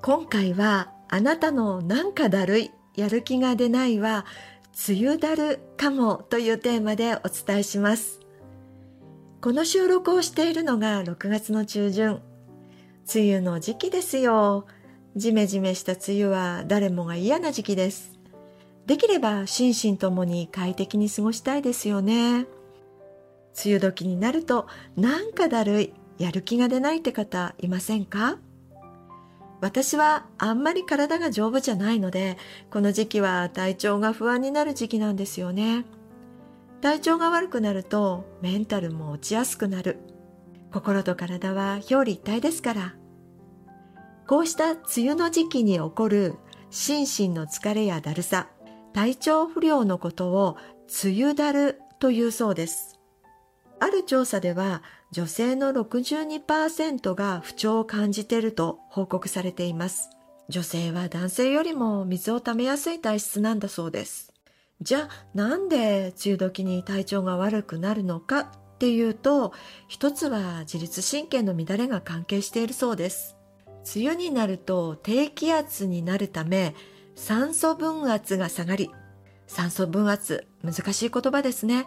今回はあなたのなんかだるいやる気が出ないは梅雨だるかもというテーマでお伝えします。この収録をしているのが6月の中旬。梅雨の時期ですよ。ジメジメした梅雨は誰もが嫌な時期です。できれば心身ともに快適に過ごしたいですよね。梅雨時になるとなんかだるいやる気が出ないって方いませんか？私はあんまり体が丈夫じゃないので、この時期は体調が不安になる時期なんですよね。体調が悪くなるとメンタルも落ちやすくなる。心と体は表裏一体ですから。こうした梅雨の時期に起こる心身の疲れやだるさ、体調不良のことを梅雨だるというそうです。ある調査では女性の62%が不調を感じていると報告されています。女性は男性よりも水を溜めやすい体質なんだそうです。じゃあなんで梅雨時に体調が悪くなるのかっていうと、一つは自律神経の乱れが関係しているそうです。梅雨になると低気圧になるため酸素分圧が下がり、酸素分圧難しい言葉ですね。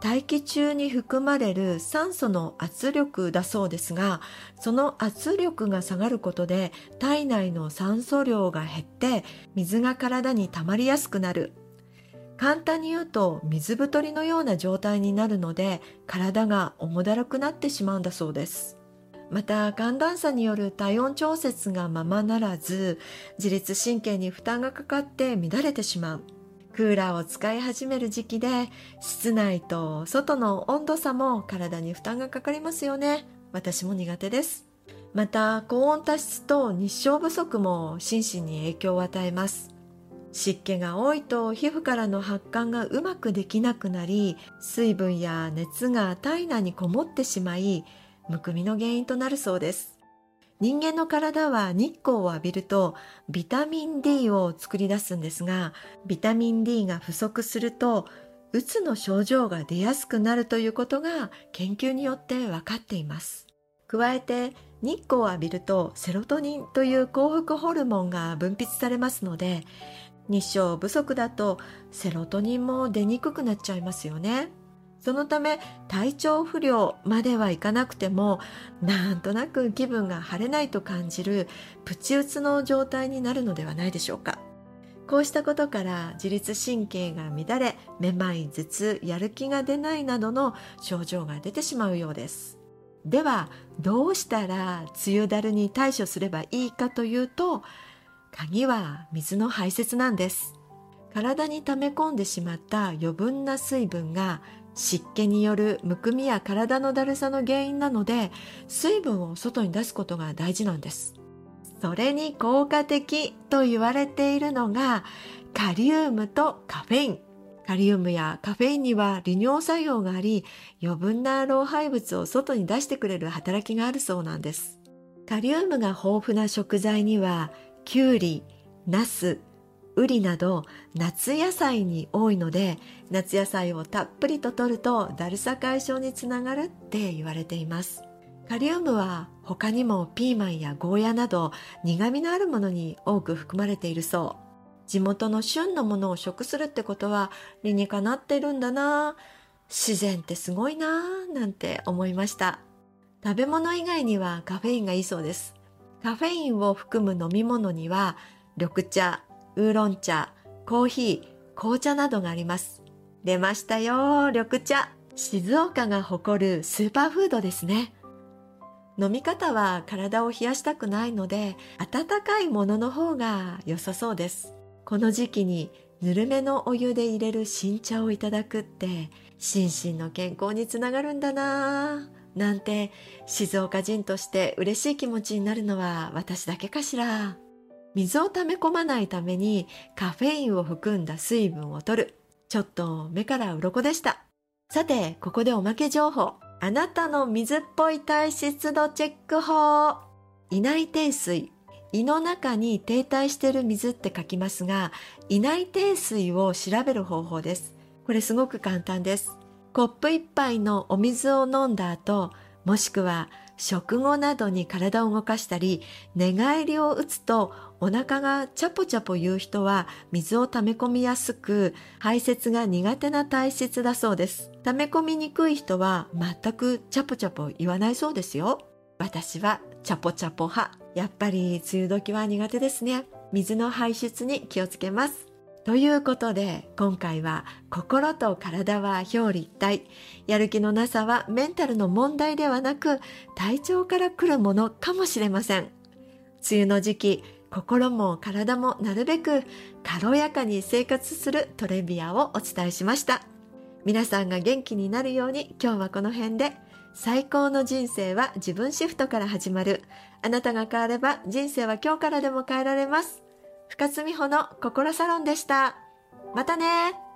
大気中に含まれる酸素の圧力だそうですがその圧力が下がることで体内の酸素量が減って水が体に溜まりやすくなる。簡単に言うと水太りのような状態になるので体が重だるくなってしまうんだそうです。また寒暖差による体温調節がままならず自律神経に負担がかかって乱れてしまう。クーラーを使い始める時期で室内と外の温度差も体に負担がかかりますよね。私も苦手です。また高温多湿と日照不足も心身に影響を与えます。湿気が多いと皮膚からの発汗がうまくできなくなり水分や熱が体内にこもってしまいむくみの原因となるそうです。人間の体は日光を浴びるとビタミン D を作り出すんですがビタミン D が不足するとうつの症状が出やすくなるということが研究によって分かっています。加えて日光を浴びるとセロトニンという幸福ホルモンが分泌されますので日照不足だとセロトニンも出にくくなっちゃいますよね。そのため体調不良まではいかなくてもなんとなく気分が晴れないと感じるプチ打つの状態になるのではないでしょうか。こうしたことから自律神経が乱れめまい頭痛やる気が出ないなどの症状が出てしまうようです。ではどうしたら梅雨だるに対処すればいいかというと鍵は水の排泄なんです。体に溜め込んでしまった余分な水分が湿気によるむくみや体のだるさの原因なので水分を外に出すことが大事なんです。それに効果的と言われているのがカリウムとカフェイン。カリウムやカフェインには利尿作用があり余分な老廃物を外に出してくれる働きがあるそうなんです。カリウムが豊富な食材にはきゅうり、ナス、ウリなど夏野菜に多いので夏野菜をたっぷりと摂るとだるさ解消につながるって言われています。カリウムは他にもピーマンやゴーヤなど苦味のあるものに多く含まれているそう。地元の旬のものを食するってことは理にかなってるんだな。自然ってすごいななんて思いました。食べ物以外にはカフェインがいいそうです。カフェインを含む飲み物には緑茶ウーロン茶コーヒー紅茶などがあります。出ましたよ。緑茶。静岡が誇るスーパーフードですね。飲み方は体を冷やしたくないので温かいものの方が良さそうです。この時期にぬるめのお湯で入れる新茶をいただくって心身の健康につながるんだな。ぁなんて静岡人として嬉しい気持ちになるのは私だけかしら。水を溜め込まないためにカフェインを含んだ水分を取る。ちょっと目から鱗でした。さてここでおまけ情報。あなたの水っぽい体質度チェック法。胃内定水。胃の中に停滞している水って書きますが胃内定水を調べる方法です。これすごく簡単です。コップ一杯のお水を飲んだ後もしくは食後などに体を動かしたり寝返りを打つとお腹がチャポチャポ言う人は水を溜め込みやすく排泄が苦手な体質だそうです。溜め込みにくい人は全くチャポチャポ言わないそうですよ。私はチャポチャポ派。やっぱり梅雨時は苦手ですね。水の排出に気をつけます。ということで今回は心と体は表裏一体。やる気のなさはメンタルの問題ではなく体調から来るものかもしれません。梅雨の時期心も体もなるべく軽やかに生活するトレビアをお伝えしました。皆さんが元気になるように今日はこの辺で。最高の人生は自分シフトから始まる。あなたが変われば人生は今日からでも変えられます。深津美穂の心サロンでした。またね。